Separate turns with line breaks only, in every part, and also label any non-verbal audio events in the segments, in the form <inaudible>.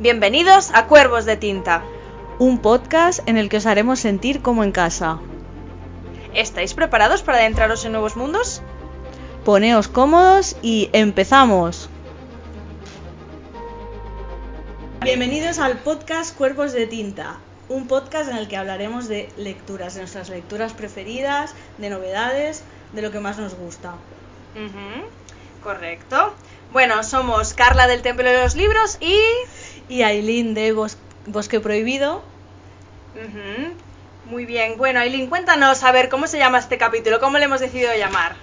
Bienvenidos a Cuervos de Tinta.
Un podcast en el que os haremos sentir como en casa.
¿Estáis preparados para adentraros en nuevos mundos?
Poneos cómodos y empezamos. Bienvenidos al podcast Cuerpos de Tinta, un podcast en el que hablaremos de lecturas, de nuestras lecturas preferidas, de novedades, de lo que más nos gusta.
Correcto. Bueno, somos Carla del Templo de los Libros y...
Y Aileen de Bos- Bosque Prohibido.
Muy bien. Bueno, Aileen, cuéntanos a ver cómo se llama este capítulo, cómo le hemos decidido llamar.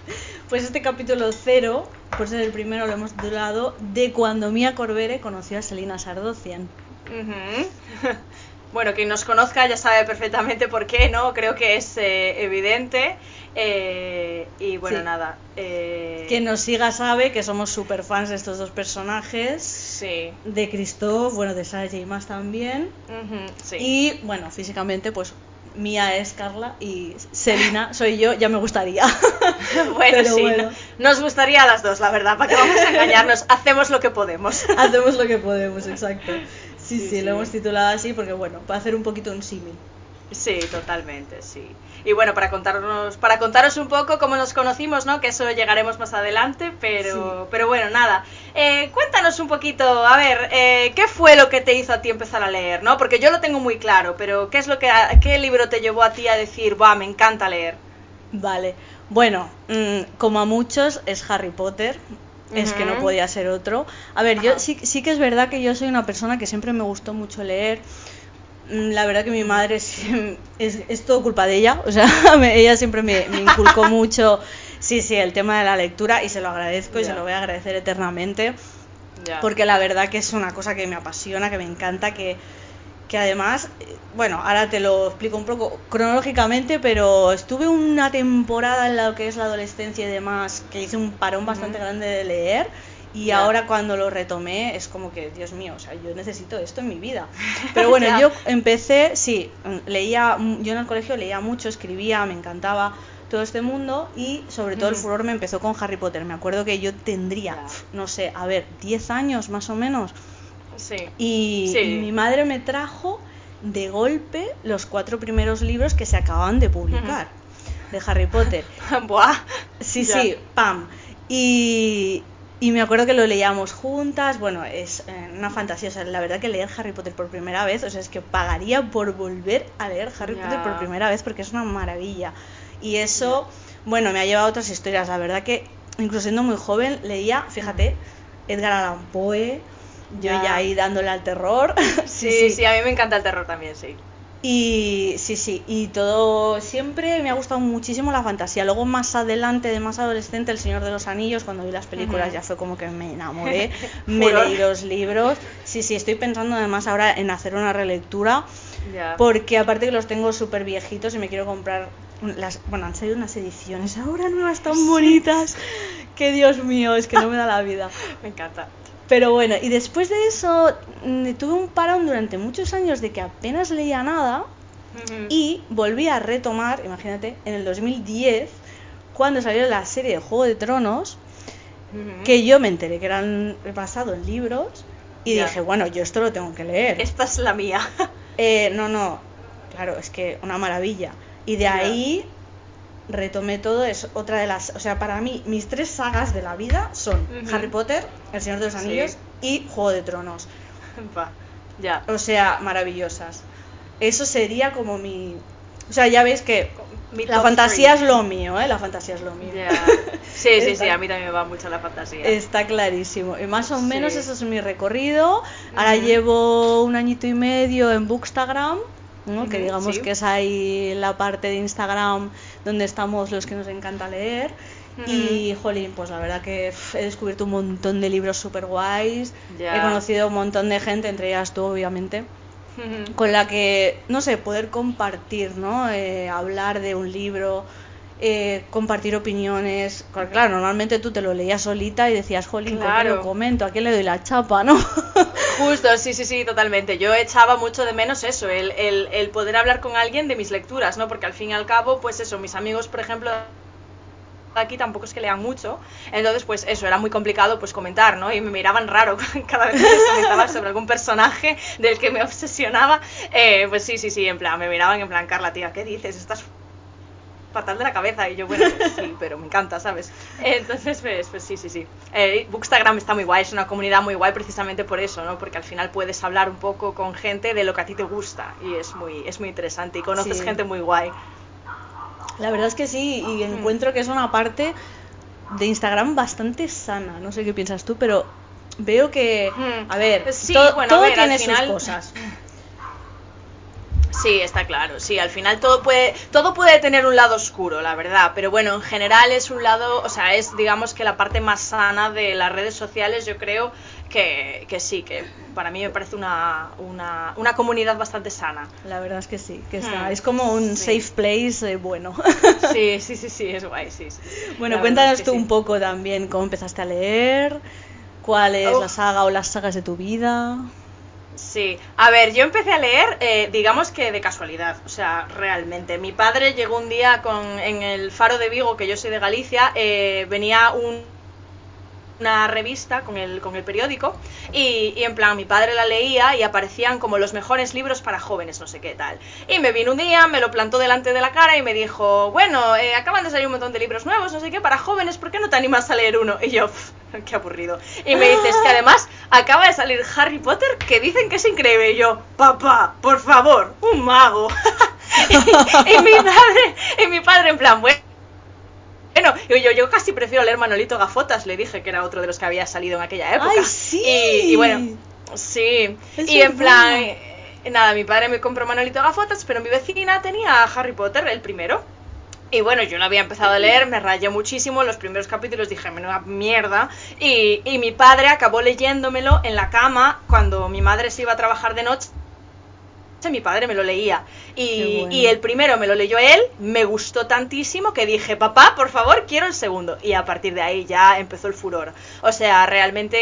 Pues este capítulo cero, por ser el primero, lo hemos titulado De cuando Mía Corbere conoció a Selina Sardocian. <laughs>
Bueno, quien nos conozca ya sabe perfectamente por qué, ¿no? Creo que es eh, evidente. Eh, y bueno,
Sí.
nada. eh,
Quien nos siga sabe que somos super fans de estos dos personajes.
Sí.
De Christoph, bueno, de Sarah J. Maas también.
Sí.
Y bueno, físicamente, pues Mía es Carla y Selina <laughs> soy yo, ya me gustaría. <laughs>
bueno,
Pero
sí.
bueno.
Nos gustaría a las dos, la verdad. ¿Para qué vamos a engañarnos? <laughs> Hacemos lo que podemos.
Hacemos lo que podemos, exacto. Sí, sí,
Sí,
lo hemos titulado así porque, bueno, para hacer un poquito un símil.
Sí, totalmente, sí. Y bueno, para contarnos, para contaros un poco cómo nos conocimos, ¿no? Que eso llegaremos más adelante, pero,
Sí.
pero bueno, nada. Eh, cuéntanos un poquito, a ver, eh, ¿qué fue lo que te hizo a ti empezar a leer, no? Porque yo lo tengo muy claro, pero ¿qué es lo que, qué libro te llevó a ti a decir, va, me encanta leer?
Vale, bueno, mm, como a muchos es Harry Potter, es que no podía ser otro. A ver, yo sí, sí que es verdad que yo soy una persona que siempre me gustó mucho leer. Mm, La verdad que mi madre <laughs> es, es, es todo culpa de ella, o sea, <laughs> me- ella siempre me, me inculcó <laughs> mucho, sí, sí, el tema de la lectura y se lo agradezco y se lo voy a agradecer eternamente, porque la verdad que es una cosa que me apasiona, que me encanta, que, que además, bueno, ahora te lo explico un poco cronológicamente, pero estuve una temporada en lo que es la adolescencia y demás, que hice un parón bastante grande de leer. Y ahora cuando lo retomé es como que, Dios mío, o sea, yo necesito esto en mi vida. <laughs> Pero bueno,
Ya.
yo empecé, sí, leía, mm, yo en el colegio leía mucho, escribía, me encantaba todo este mundo y sobre todo el furor me empezó con Harry Potter. Me acuerdo que yo tendría, no sé, a ver, 10 años más o menos.
Sí.
Y,
Sí.
y mi madre me trajo de golpe los cuatro primeros libros que se acababan de publicar de Harry Potter. <laughs>
Buah.
Sí,
Ya.
sí, pam. Y, y me acuerdo que lo leíamos juntas. Bueno, es eh, una fantasía. O sea, la verdad que leer Harry Potter por primera vez, o sea, es que pagaría por volver a leer Harry. Potter por primera vez porque es una maravilla. Y eso, bueno, me ha llevado a otras historias. La verdad que, incluso siendo muy joven, leía, fíjate, Edgar Allan Poe. Yo
Ya.
ya ahí dándole al terror. <laughs>
Sí, sí, a mí me encanta el terror también, sí.
Y sí, sí, y todo siempre me ha gustado muchísimo la fantasía. Luego más adelante, de más adolescente, El Señor de los Anillos, cuando vi las películas ya fue como que me enamoré, <laughs> me leí los libros. Sí, sí, estoy pensando además ahora en hacer una relectura, porque aparte que los tengo súper viejitos y me quiero comprar las, bueno, han salido unas ediciones ahora nuevas tan bonitas, que Dios mío, es que no me da la vida. <laughs>
Me encanta.
Pero bueno, y después de eso mm, tuve un parón durante muchos años de que apenas leía nada y volví a retomar, imagínate, en el 2010, cuando salió la serie de Juego de Tronos, que yo me enteré que eran basado en libros y
Ya.
dije, bueno, yo esto lo tengo que leer.
Esta es la mía.
Eh, no, no, claro, es que una maravilla. Y de
Ya.
ahí retomé todo, es otra de las, o sea, para mí mis tres sagas de la vida son. Harry Potter, El Señor de los
Sí.
Anillos y Juego de Tronos. <laughs>
Va, ya.
O sea, maravillosas. Eso sería como mi... O sea, ya veis que
Mi
la fantasía
three.
es lo mío, ¿eh? La fantasía es lo mío.
Sí, sí, sí, a mí también me va mucho la fantasía.
Está clarísimo. Y más o menos
Sí.
eso es mi recorrido. Ahora llevo un añito y medio en Bookstagram, ¿no? que digamos
sí.
que es ahí la parte de Instagram donde estamos los que nos encanta leer. Y, jolín, pues la verdad que he descubierto un montón de libros super guays. He conocido un montón de gente, entre ellas tú, obviamente. Con la que, no sé, poder compartir, ¿no? Eh, hablar de un libro, eh, compartir opiniones. Claro, normalmente tú te lo leías solita y decías, jolín, ¿con qué
Claro.
lo comento? ¿A quién le doy la chapa, no? <laughs>
Justo, sí, sí, sí, totalmente. Yo echaba mucho de menos eso, el, el, el poder hablar con alguien de mis lecturas, ¿no? Porque al fin y al cabo, pues eso, mis amigos, por ejemplo, aquí tampoco es que lean mucho, entonces pues eso, era muy complicado pues comentar, ¿no? Y me miraban raro <laughs> cada vez que comentaba sobre algún personaje del que me obsesionaba, eh, pues sí, sí, sí, en plan, me miraban en plan, Carla, tía, ¿qué dices? Estás fatal de la cabeza y yo, bueno, pues sí, <laughs> pero me encanta, ¿sabes? Entonces, pues, pues sí, sí, sí. Eh, Bookstagram está muy guay, es una comunidad muy guay precisamente por eso, ¿no? Porque al final puedes hablar un poco con gente de lo que a ti te gusta y es muy, es muy interesante y conoces
Sí.
gente muy guay.
La verdad es que sí, y
Hmm.
encuentro que es una parte de Instagram bastante sana. No sé qué piensas tú, pero veo que,
Hmm.
a ver,
Sí,
to-
bueno, a
todo
ver, al
tiene
final-
sus cosas. <laughs>
Sí, está claro. Sí, al final todo puede, todo puede tener un lado oscuro, la verdad. Pero bueno, en general es un lado, o sea, es digamos que la parte más sana de las redes sociales, yo creo que, que sí, que para mí me parece una, una, una comunidad bastante sana.
La verdad es que sí, que está,
Hmm,
es como un
sí.
safe place eh, bueno. <laughs>
Sí, sí, sí, sí, es guay, sí. sí.
bueno,
La
cuéntanos
es
tú un poco también cómo empezaste a leer, cuál es
Uf.
la saga o las sagas de tu vida.
Sí, a ver, yo empecé a leer, eh, digamos que de casualidad, o sea, realmente. Mi padre llegó un día con, en el Faro de Vigo, que yo soy de Galicia, eh, venía un, una revista con el, con el periódico y, y en plan mi padre la leía y aparecían como los mejores libros para jóvenes, no sé qué tal. Y me vino un día, me lo plantó delante de la cara y me dijo, bueno, eh, acaban de salir un montón de libros nuevos, no sé qué, para jóvenes, ¿por qué no te animas a leer uno? Y yo, "Pff, qué aburrido. Y me dices que además acaba de salir Harry Potter que dicen que es increíble. Y yo, papá, por favor, un mago. <laughs> y, y mi padre, y mi padre en plan, bueno. Bueno, yo, casi prefiero leer Manolito Gafotas, le dije que era otro de los que había salido en aquella época.
¡Ay, sí!
Y, y bueno, sí.
Es
y en plan, eh, nada, mi padre me compró Manolito Gafotas, pero mi vecina tenía Harry Potter, el primero. Y bueno, yo lo había empezado a leer, me rayé muchísimo, los primeros capítulos dije, menuda mierda. Y, y mi padre acabó leyéndomelo en la cama cuando mi madre se iba a trabajar de noche. Mi padre me lo leía. Y,
bueno.
y el primero me lo leyó él, me gustó tantísimo que dije, papá, por favor, quiero el segundo. Y a partir de ahí ya empezó el furor. O sea, realmente,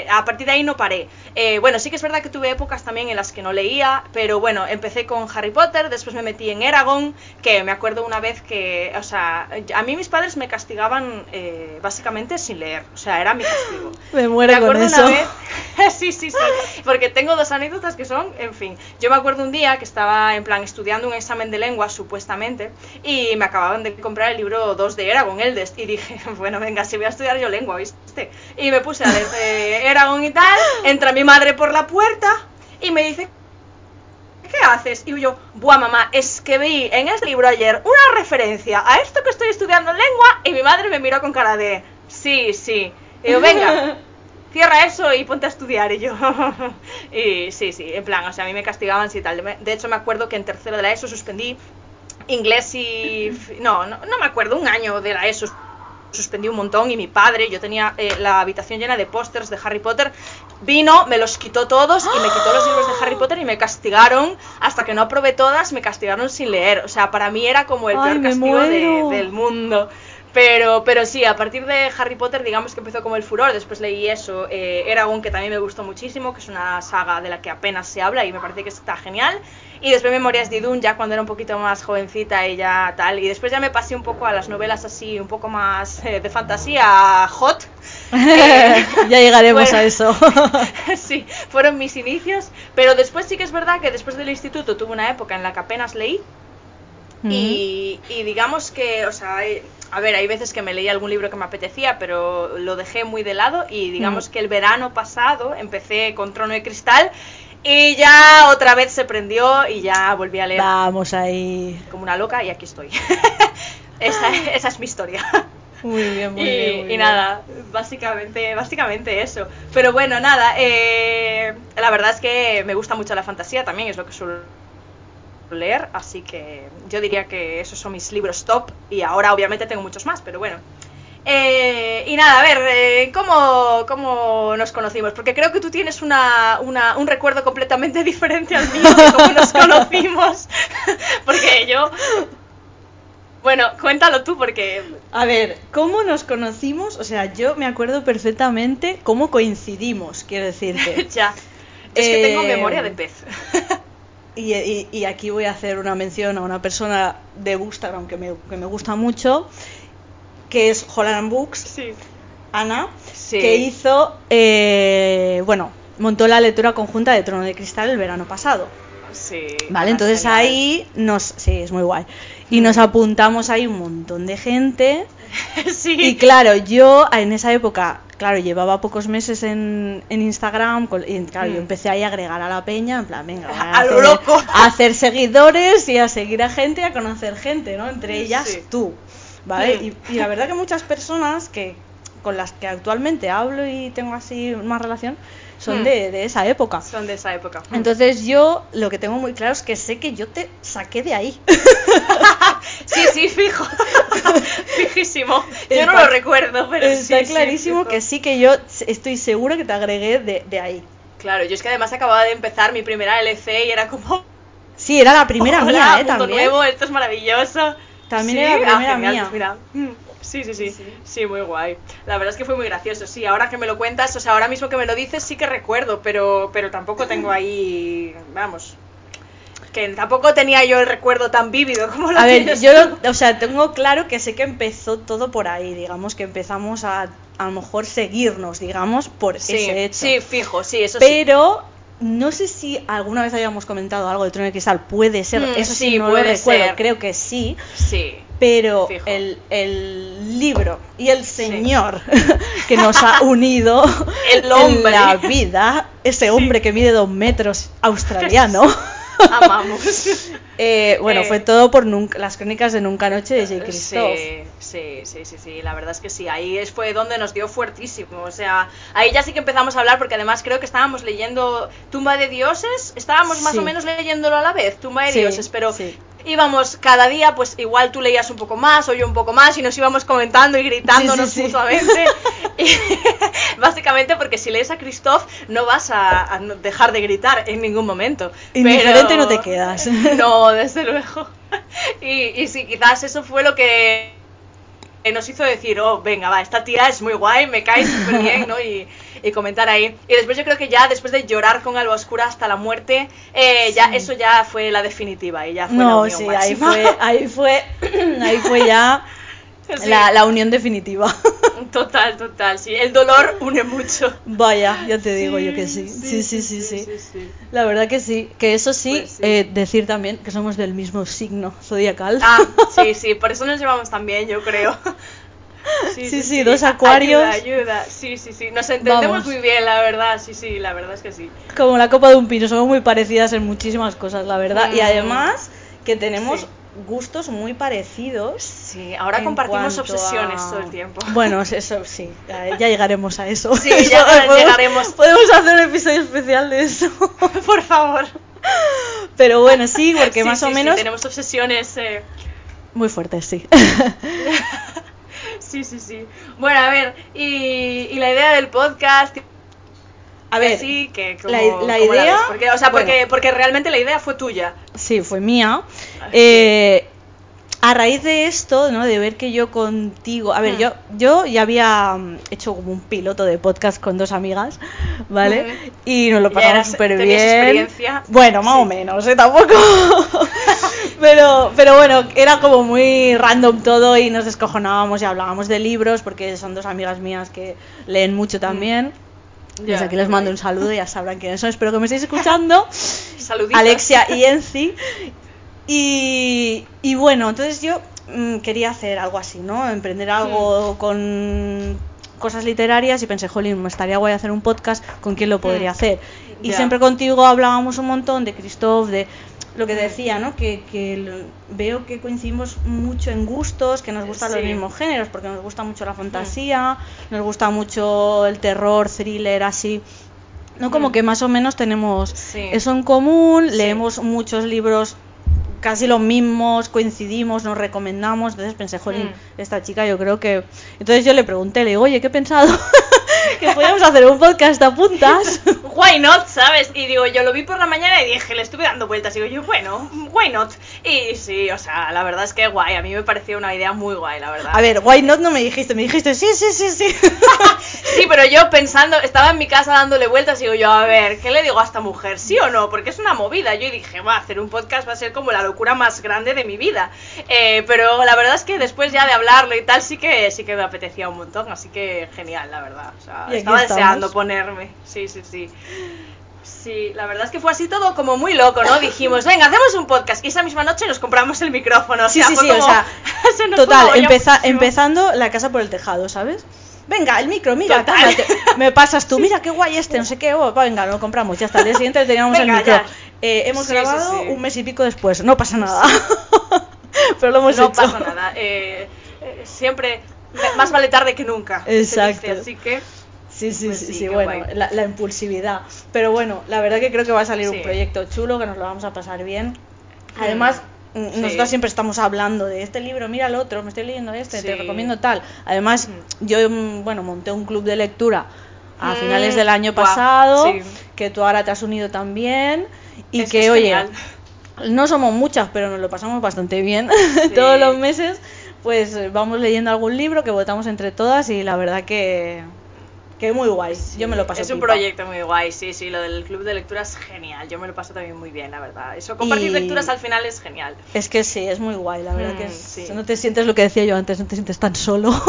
eh, a partir de ahí no paré. Eh, bueno, sí que es verdad que tuve épocas también en las que no leía, pero bueno, empecé con Harry Potter, después me metí en Eragon, que me acuerdo una vez que, o sea, a mí mis padres me castigaban eh, básicamente sin leer. O sea, era mi castigo. <laughs>
Me muero
Me
con
acuerdo
eso.
una vez, <laughs> sí, sí, sí, porque tengo dos anécdotas que son, en fin, yo me acuerdo un día que estaba en plan estudiando un examen de lengua supuestamente y me acababan de comprar el libro 2 de Eragon Eldest y dije, <laughs> bueno, venga, si voy a estudiar yo lengua, ¿viste? Y me puse a leer eh, Eragon y tal, entra mi madre por la puerta y me dice, ¿qué haces? Y yo, buah mamá, es que vi en este libro ayer una referencia a esto que estoy estudiando en lengua y mi madre me miró con cara de, sí, sí. Y yo, venga, <laughs> cierra eso y ponte a estudiar. Y yo, <laughs> y sí, sí, en plan, o sea, a mí me castigaban sí tal. De hecho, me acuerdo que en tercero de la ESO suspendí inglés y... <laughs> No, no, no me acuerdo, un año de la ESO suspendí un montón y mi padre, yo tenía eh, la habitación llena de pósters de Harry Potter, vino, me los quitó todos y me quitó los <gasps> libros de Harry Potter y me castigaron, hasta que no aprobé todas, me castigaron sin leer. O sea, para mí era como el
Ay,
peor castigo de- del mundo. Pero, pero sí, a partir de Harry Potter, digamos que empezó como el furor. Después leí eso, eh, Eragon, que también me gustó muchísimo, que es una saga de la que apenas se habla y me parece que está genial. Y después Memorias de Idun, ya cuando era un poquito más jovencita y ya tal. Y después ya me pasé un poco a las novelas así, un poco más eh, de fantasía, hot. Eh, <laughs>
ya llegaremos
bueno.
a eso. <laughs>
sí, fueron mis inicios. Pero después sí que es verdad que después del instituto tuve una época en la que apenas leí. Y, y digamos que, o sea, a ver, hay veces que me leí algún libro que me apetecía, pero lo dejé muy de lado y digamos que el verano pasado empecé con Trono de Cristal y ya otra vez se prendió y ya volví a leer
Vamos ahí.
como una loca y aquí estoy. <laughs> esa, esa es mi historia.
Muy bien, muy
y,
bien. muy
y
bien.
nada, básicamente, básicamente eso. Pero bueno, nada, eh, la verdad es que me gusta mucho la fantasía, también es lo que suelo leer, así que yo diría que esos son mis libros top y ahora obviamente tengo muchos más, pero bueno. Eh, y nada, a ver, eh, ¿cómo, ¿cómo nos conocimos? Porque creo que tú tienes una, una- un recuerdo completamente <laughs> diferente al mío de cómo nos <laughs> conocimos. <laughs> porque yo... Bueno, cuéntalo tú porque...
A ver, ¿cómo nos conocimos? O sea, yo me acuerdo perfectamente cómo coincidimos, quiero decirte.
ya. Yo es que tengo
Eh,
memoria de pez.
Y, y- y aquí voy a hacer una mención a una persona de Instagram que me, que me gusta mucho. que es Holland Books,
Sí.
Ana,
Sí.
que hizo, eh, bueno, montó la lectura conjunta de Trono de Cristal el verano pasado.
Sí.
Vale, entonces
genial.
ahí nos, sí, es muy guay. Y nos apuntamos ahí un montón de gente. <laughs>
sí.
Y claro, yo en esa época, claro, llevaba pocos meses en, en Instagram y claro, yo
Mm.
empecé ahí a agregar a la peña, en plan, venga, <laughs>
A lo loco.
a hacer seguidores y a seguir a gente y a conocer gente, ¿no? Entre ellas
Sí.
tú, ¿vale?
Mm.
Y, y la verdad que muchas personas que con las que actualmente hablo y tengo así más relación son
Mm.
de, de esa época.
Son de esa época.
Entonces yo lo que tengo muy claro es que sé que yo te saqué de ahí. <laughs>
Sí, sí, fijo. <laughs> Fijísimo. Yo no
Está-
lo recuerdo, pero
Está
sí, sí,
clarísimo
fijo.
que sí que yo estoy segura que te agregué de, de ahí.
Claro, yo es que además acababa de empezar mi primera LC y era como.
Sí, era la primera <laughs>
Hola,
mía, ¿eh?
mundo
También.
nuevo, esto es maravilloso.
También
Sí,
era la
ah,
primera
genial,
mía.
mira. Sí, sí, sí,
Sí, sí.
muy guay. La verdad es que fue muy gracioso. Sí, ahora que me lo cuentas, o sea, ahora mismo que me lo dices, sí que recuerdo, pero, pero tampoco tengo ahí, vamos, que tampoco tenía yo el recuerdo tan vívido como lo
A ver, yo, o sea, tengo claro que sé que empezó todo por ahí, digamos que empezamos a a lo mejor seguirnos, digamos, por
sí,
ese hecho.
sí, fijo, sí, eso sí.
Pero no sé si alguna vez habíamos comentado algo de Trono de Cristal, puede ser,
Mm,
eso sí,
sí,
no lo
puede
recuerdo,
ser.
creo que sí,
Sí.
Pero el, el libro y el señor <laughs> que nos ha <laughs> unido
El hombre.
en la vida, ese hombre que mide dos metros australiano, <laughs>
Amamos.
eh, bueno,
Eh,
fue todo por nunca, las crónicas de Nunca Noche de J. Christoph.
Sí, sí, sí, sí, sí, la verdad es que sí, ahí fue donde nos dio fuertísimo, o sea, ahí ya sí que empezamos a hablar porque además creo que estábamos leyendo Tumba de Dioses, estábamos más
Sí.
o menos leyéndolo a la vez, Tumba de Dioses, pero. Íbamos cada día, pues igual tú leías un poco más o yo un poco más y nos íbamos comentando y gritándonos
Sí, sí, sí.
mutuamente. <laughs> Y <laughs> básicamente porque si lees a Christoph no vas a, dejar de gritar en ningún momento.
Indiferente
pero-
no te quedas. <laughs>
No, desde luego. Y, y sí, quizás eso fue lo que nos hizo decir, oh, venga, va, esta tía es muy guay, me cae súper bien, ¿no? Y, y comentar ahí. Y después yo creo que ya, después de llorar con Alba Oscura hasta la muerte, eh, ya eso ya fue la definitiva y ya fue la
No,
unión
sí, ahí fue, ahí fue, <clears throat> ahí fue ya <laughs>
Sí.
la, la unión definitiva. <laughs>
Total, total, sí. El dolor une mucho.
Vaya, ya te digo yo que sí. Sí, sí, sí, sí. La verdad que sí. Que eso sí,
Pues
eh, decir también que somos del mismo signo zodiacal.
Ah, sí, <laughs> sí, por eso nos llevamos tan bien, yo creo.
Sí, sí, dos acuarios.
Ayuda, ayuda. Sí, sí, sí. Nos entendemos
Vamos.
muy bien, la verdad. Sí, sí, la verdad es que sí.
Como la copa de un pino, somos muy parecidas en muchísimas cosas, la verdad. Y
Mm.
además que tenemos. Gustos muy parecidos.
Sí, ahora compartimos obsesiones
a-
todo el tiempo. <laughs>
Bueno, eso sí, ya, ya llegaremos a eso.
Sí,
Eso,
ya <laughs>
podemos-
llegaremos.
Podemos hacer un episodio especial de eso. <laughs>
Por favor.
Pero bueno, sí, porque
Sí,
más
sí,
o
sí,
menos
tenemos obsesiones. eh,
muy fuertes, sí.
Sí, sí, sí. Bueno, a ver, y, y la idea del podcast.
A ver,
sí, que como,
la- la
¿cómo
idea-?
Porque, o sea, porque,
bueno.
porque realmente la idea fue tuya.
Sí, fue mía.
Ah,
Eh, a raíz de esto, ¿no? De ver que yo contigo, a ver,
Mm.
yo yo ya había mm, hecho como un piloto de podcast con dos amigas, <laughs> ¿vale? Y nos lo pasamos súper bien.
experiencia.
Bueno, más
Sí.
o menos, ¿eh? Tampoco. <laughs> pero, pero bueno, era como muy random todo y nos descojonábamos y hablábamos de libros porque son dos amigas mías que leen mucho también. Desde aquí les mando un saludo, ya sabrán quiénes son, espero que me estéis escuchando. <laughs>
Saluditos.
Alexia y Enzi. <laughs> Y, y bueno, entonces yo mm, quería hacer algo así, ¿no? Emprender algo con cosas literarias y pensé, jolín, me estaría guay hacer un podcast, ¿con quién lo podría
Mm.
hacer? Y siempre contigo hablábamos un montón de Christoph, de lo que
Mm.
decía, ¿no? Que, que veo que coincidimos mucho en gustos, que nos gustan los mismos géneros, porque nos gusta mucho la fantasía, nos gusta mucho el terror, thriller, así. ¿no? Como
Mm.
que más o menos tenemos eso en común, leemos muchos libros casi los mismos, coincidimos, nos recomendamos, entonces pensé, jolín,
Mm.
esta chica yo creo que... Entonces yo le pregunté, le digo, oye, ¿qué he pensado? <laughs> que podíamos hacer un podcast a puntas. <laughs>
Why not, ¿sabes? Y digo, yo lo vi por la mañana y dije, le estuve dando vueltas. Y digo, yo, bueno, why not? Y sí, o sea, la verdad es que guay. A mí me pareció una idea muy guay, la verdad.
A ver, why not no me dijiste, me dijiste, sí, sí, sí, sí. <laughs>
Sí, pero yo pensando, estaba en mi casa dándole vueltas y digo yo, a ver, ¿qué le digo a esta mujer? ¿Sí o no? Porque es una movida. Yo dije, va, hacer un podcast va a ser como la locura más grande de mi vida. Eh, pero la verdad es que después ya de hablarlo y tal, sí que sí que me apetecía un montón. Así que genial, la verdad. O sea, estaba deseando ponerme. Sí, sí, sí. Sí, la verdad es que fue así todo como muy loco, ¿no? Dijimos, venga, hacemos un podcast. Y esa misma noche nos compramos el micrófono.
sí, sí, sí, o sea, <laughs> total, empezando la casa por el tejado, ¿sabes? Venga, el micro, mira, me pasas tú, mira qué guay este, no sé qué, oh, venga, lo compramos, ya está, el día siguiente teníamos el micro. Eh, hemos grabado un mes y pico después, no pasa nada. <laughs> Pero lo hemos
no hecho. No pasa nada, eh, eh, siempre, más vale tarde que nunca.
Exacto.
así que...
Sí, sí, pues sí, sí, bueno, la, impulsividad. Pero bueno, la verdad que creo que va a salir un proyecto chulo, que nos lo vamos a pasar bien. Además, nosotros siempre estamos hablando de este libro, mira el otro, me estoy leyendo este, te recomiendo tal. Además, yo, mm, bueno, monté un club de lectura a mm, finales del año pasado, que tú ahora te has unido también, y que, oye, no somos muchas, pero nos lo pasamos bastante bien <laughs> todos los meses. Pues vamos leyendo algún libro que votamos entre todas y la verdad que, que muy guay, yo me lo paso
Es un proyecto muy guay, sí, sí, lo del club de lectura es genial, yo me lo paso también muy bien, la verdad. Eso, compartir lecturas al final es genial.
Es que sí, es muy guay, la verdad que mm, no te sientes lo que decía yo antes, no te sientes tan solo. <laughs>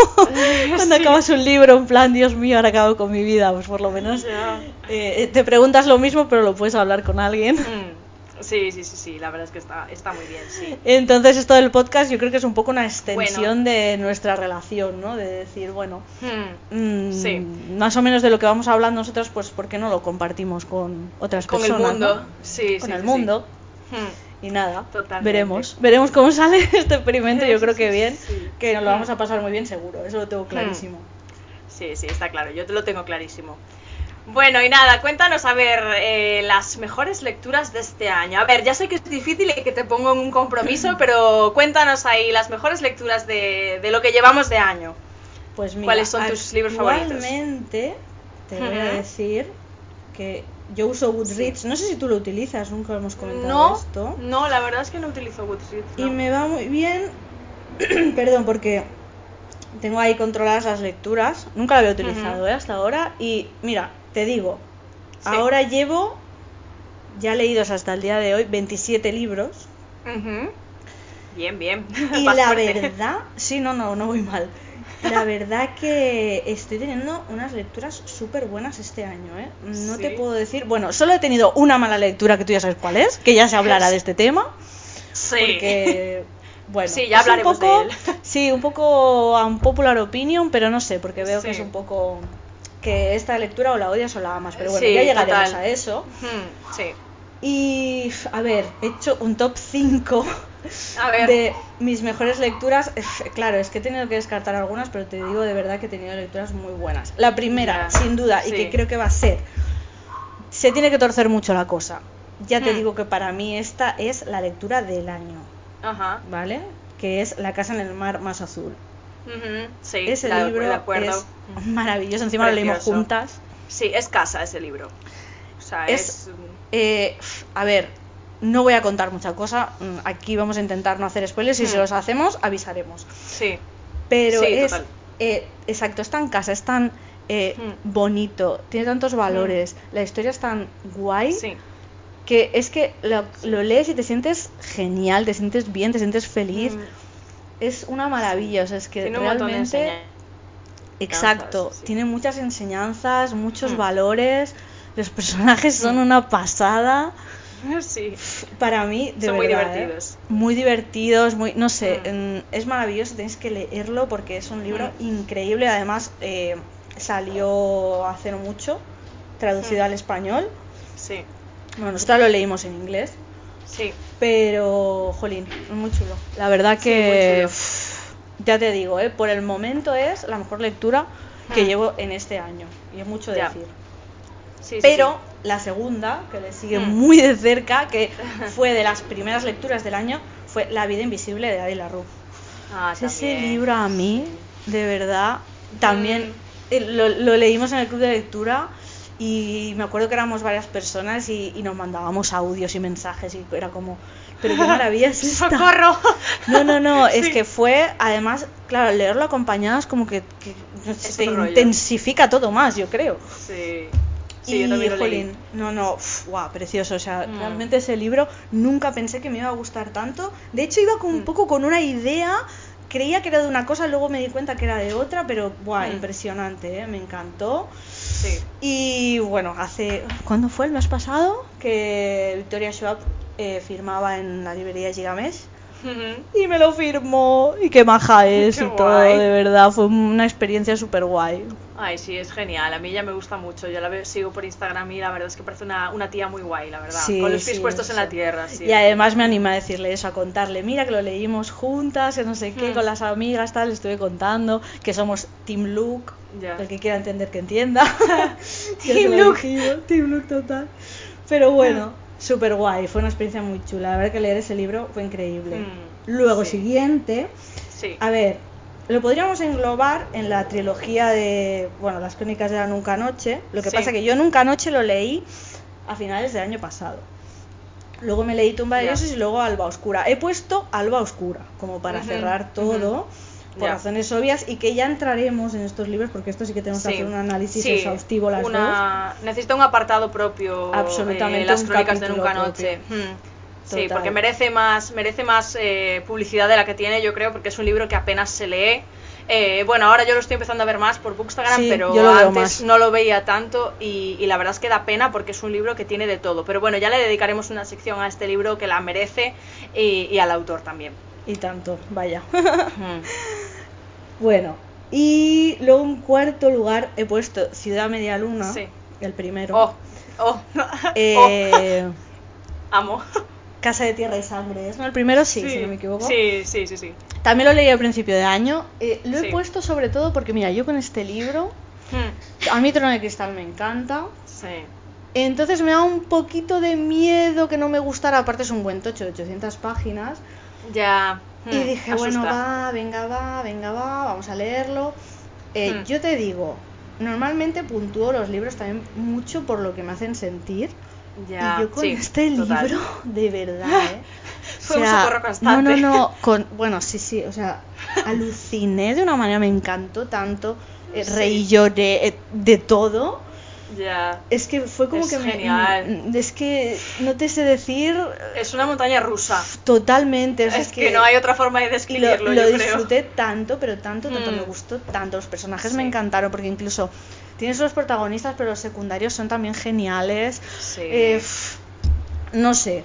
<laughs> Cuando acabas un libro, en plan, Dios mío, ahora acabo con mi vida, pues por lo menos eh, te preguntas lo mismo, pero lo puedes hablar con alguien. Mm.
Sí, sí, sí, sí, la verdad es que está, está muy bien, sí.
Entonces esto del podcast yo creo que es un poco una extensión de nuestra relación, ¿no? De decir, bueno, hmm, mm, más o menos de lo que vamos hablando nosotros, pues ¿por qué no lo compartimos con otras personas?
Con el mundo, sí,
Con el mundo. Hmm. Y nada, veremos, veremos cómo sale <laughs> este experimento, yo creo que bien, que nos lo vamos a hmm. pasar muy bien seguro, eso lo tengo clarísimo.
Sí, sí, está claro, yo te lo tengo clarísimo. Bueno, y nada, cuéntanos a ver eh, las mejores lecturas de este año. A ver, ya sé que es difícil y que te pongo en un compromiso, <laughs> pero cuéntanos ahí las mejores lecturas de, lo que llevamos de año.
Pues mira,
¿Cuáles son tus libros favoritos?
Actualmente te voy a decir que yo uso Goodreads. No sé si tú lo utilizas, nunca hemos comentado
no,
esto.
No, la verdad es que no utilizo Goodreads.
Y me va muy bien, <clears throat> perdón, porque tengo ahí controladas las lecturas. Nunca lo había utilizado ¿eh? hasta ahora. Y mira, te digo, ahora llevo, ya leídos hasta el día de hoy, 27 libros.
Bien, bien. <laughs>
Y la verdad, sí, no, no, no voy mal. La verdad que estoy teniendo unas lecturas súper buenas este año, ¿eh? No te puedo decir, bueno, solo he tenido una mala lectura que tú ya sabes cuál es, que ya se hablará de este tema.
Sí.
Porque, <laughs> bueno,
sí, ya hablaremos
un poco,
de él. <laughs>
Sí, un poco a un popular opinion, pero no sé, porque veo que es un poco que esta lectura o la odias o la amas, pero bueno, ya llegaremos a eso.
sí.
Y a ver, he hecho un top 5 de mis mejores lecturas. Claro, es que he tenido que descartar algunas, pero te digo de verdad que he tenido lecturas muy buenas. La primera, sin duda, y que creo que va a ser, se tiene que torcer mucho la cosa. Ya te hmm. digo que para mí esta es la lectura del año.
Ajá.
¿Vale? Que es La casa en el mar más azul.
Sí,
ese libro es maravilloso. Encima lo leímos juntas.
Sí, es casa ese libro. O sea, es.
Eh, a ver, no voy a contar mucha cosa. Mm, aquí vamos a intentar no hacer spoilers. Si se los hacemos, avisaremos.
Sí.
Pero es. Eh, exacto, es tan casa, es tan eh, bonito, tiene tantos valores, la historia es tan guay. Que es que lo, lees y te sientes genial, te sientes bien, te sientes feliz es una maravilla, o sea, es que
tiene
realmente... Exacto, tiene muchas enseñanzas, muchos hmm. valores, los personajes son hmm. una pasada. <laughs>
Sí.
Para mí, de
Son
muy
¿eh? divertidos.
Muy divertidos, muy, no sé, hmm. es maravilloso, tenéis que leerlo porque es un libro increíble. Además, eh, salió hace no mucho, traducido al español.
Sí.
Bueno, nosotros lo leímos en inglés.
Sí.
Pero, jolín, muy chulo. La verdad que, ya te digo, ¿eh? por el momento es la mejor lectura que hmm. llevo en este año. Y es mucho decir. Pero la segunda, que le sigue hmm. muy de cerca, que <laughs> fue de las primeras lecturas del año, fue La vida invisible de Adela Ruf.
Ah,
Ese libro a mí, de verdad, también hmm. eh, lo, lo, leímos en el club de lectura y me acuerdo que éramos varias personas y, nos mandábamos audios y mensajes y era como, pero qué <laughs> maravilla es esta.
¡Socorro! <laughs>
No, no, no, es
Sí.
que fue, además, claro, leerlo acompañado es como que, que
Es
te
rollo.
intensifica todo más, yo creo.
Sí. Sí,
y,
yo también lo leí.
jolín, no, no, uf, guau, precioso. O sea,
Mm.
realmente ese libro nunca pensé que me iba a gustar tanto. De hecho, iba con un
Mm.
poco con una idea. Creía que era de una cosa, luego me di cuenta que era de otra, pero buah,
Mm.
impresionante, ¿eh? me encantó. Y bueno, hace. ¿Cuándo fue? ¿El mes pasado? Que Victoria Schwab eh, firmaba en la librería Gigamesh.
Ujú.
Y me lo firmó. Y qué maja <laughs> es
Qué
y todo,
guay.
de verdad. Fue una experiencia súper guay.
Ay, sí, es genial. A mí ya me gusta mucho. Yo la veo- sigo por Instagram y la verdad es que parece una, una tía muy guay, la verdad.
Sí,
Con los pies
sí,
puestos en la tierra. Sí.
Y además me animé a decirle eso, a contarle, mira que lo leímos juntas, que no sé qué,
Mm.
con las amigas, tal, le estuve contando que somos Team Look,
Ya.
el que quiera entender que entienda. <laughs> <laughs>
Team
dijimos, Team Look total. Pero bueno, súper guay, fue una experiencia muy chula. La verdad que leer ese libro fue increíble.
Mm,
Luego,
sí.
siguiente,
Sí.
a ver, lo podríamos englobar en la trilogía de, bueno, las crónicas de la Nunca Noche. Lo que
Sí.
pasa que yo Nunca Noche lo leí a finales del año pasado. Luego me leí Tumba de. Dioses y luego Alba Oscura. He puesto Alba Oscura como para cerrar todo. Por
Ya.
razones obvias y que ya entraremos en estos libros porque esto sí que tenemos que hacer un análisis
Sí,
exhaustivo las dos.
Necesita un apartado propio.
Absolutamente,
eh, las crónicas de Nunca. Noche. Mm. Sí, porque merece más, merece más eh, publicidad de la que tiene, yo creo, porque es un libro que apenas se lee. Eh, bueno, ahora yo lo estoy empezando a ver más por Bookstagram,
Sí,
pero antes
más.
no lo veía tanto y, y la verdad es que da pena porque es un libro que tiene de todo. Pero bueno, ya le dedicaremos una sección a este libro que la merece y, y al autor también.
Y tanto, vaya.
Mm. <laughs>
bueno, y luego en cuarto lugar he puesto Ciudad Media Luna,
Sí.
el primero.
Oh, oh,
Eh, <laughs>
oh, amo.
Casa de Tierra y Sangre, ¿es no? El primero sí, si no me equivoco.
Sí, sí, sí, sí.
También lo leí al principio de año. Eh, lo he puesto sobre todo porque, mira, yo con este libro,
Mm.
a mí Trono de Cristal me encanta.
Sí.
Entonces me da un poquito de miedo que no me gustara. Aparte es un buen tocho de 800 páginas.
Ya.
Y
mm,
dije, bueno, va, venga, va, venga, va, vamos a leerlo. Eh,
Hmm.
Yo te digo, normalmente puntúo los libros también mucho por lo que me hacen sentir.
Ya,
y yo con
sí,
este
total.
libro, <laughs> de verdad, ¿eh? <laughs>
Fue un socorro constante.
No, no, <laughs> no. Con, bueno, sí, sí. O sea, aluciné de una manera, me encantó tanto. eh,
Sí.
reí, lloré, eh, de todo.
Ya.
Es que fue como
Es
que me-
genial.
mm, Es que no te sé decir
Es una montaña rusa.
totalmente. o sea,
Es que, no hay otra forma de
lo,
describirlo,
lo
yo creo.
disfruté tanto, pero tanto, tanto
Mm.
me gustó tanto. Los personajes me encantaron porque incluso tienes los protagonistas, pero los secundarios son también geniales.
Sí.
Eh, no sé,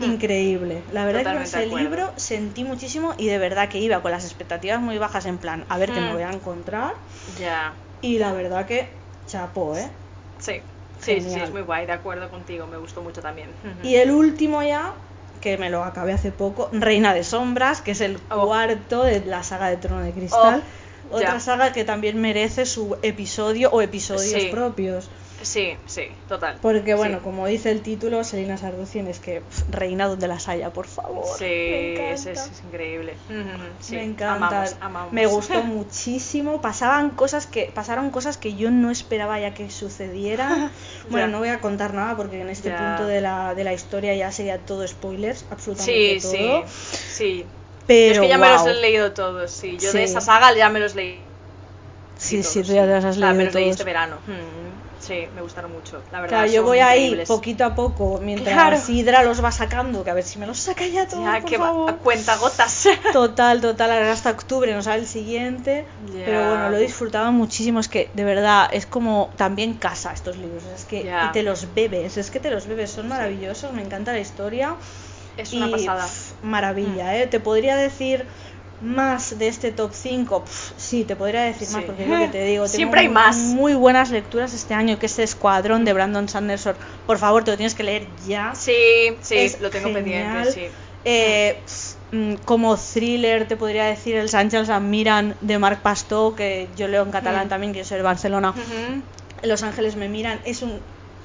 Mm.
increíble. La verdad que con
Totalmente
ese libro sentí muchísimo y de verdad que iba con las expectativas muy bajas en plan, a ver qué me
Mm.
voy a encontrar.
Ya.
Y la verdad que chapó, ¿eh?
Sí. Sí, sí, es muy guay, de acuerdo contigo, me gustó mucho también.
Y el último ya, que me lo acabé hace poco, Reina de Sombras, que es el
Oh.
cuarto de la saga de Trono de Cristal.
Oh,
Otra
ya.
saga que también merece su episodio o episodios
Sí.
propios.
Sí, sí, total.
Porque bueno,
Sí.
como dice el título, Selina Sarducien es que pf, reina donde las haya, por favor.
Sí, es, increíble. Sí,
me encanta.
Amamos, amamos.
Me gustó muchísimo. Pasaban cosas que pasaron cosas que yo no esperaba ya que sucedieran. <laughs> bueno, no voy a contar nada porque en este punto de la, de la historia ya sería todo spoilers, absolutamente
Sí, sí,
todo.
sí.
Pero
Yo es que ya me los he leído todos, sí. Yo
Sí.
de esa saga ya me los leí.
Sí, sí, tú ya te las has
O sea, me
leído
los leí este verano. Mm, Sí, me gustaron mucho, la verdad.
Claro, yo voy ahí poquito a poco mientras
Claro.
Sidra los va sacando, que a ver si me los saca ya todos,
Ya,
por
que va
favor.
a cuenta gotas. <laughs>
Total, total, ahora hasta octubre nos sale el siguiente. Pero bueno, lo he disfrutado muchísimo. Es que de verdad es como también casa estos libros. Es que y te los bebes, es que te los bebes, son maravillosos. Me encanta la historia.
Es una
y,
pasada.
pf, maravilla, ¿eh? Te podría decir más de este top 5. pf, sí, te podría decir más porque es lo que te digo. tengo
Siempre hay más.
Muy buenas lecturas este año, que es Escuadrón de Brandon Sanderson. Por favor, te lo tienes que leer ya.
Sí, sí,
Es
lo tengo
genial.
pendiente, sí.
Eh, mm, como thriller te podría decir el Sánchez Miran de Marc Pastó, que yo leo en catalán
Mm.
también, que soy de Barcelona. Los Ángeles me miran, es un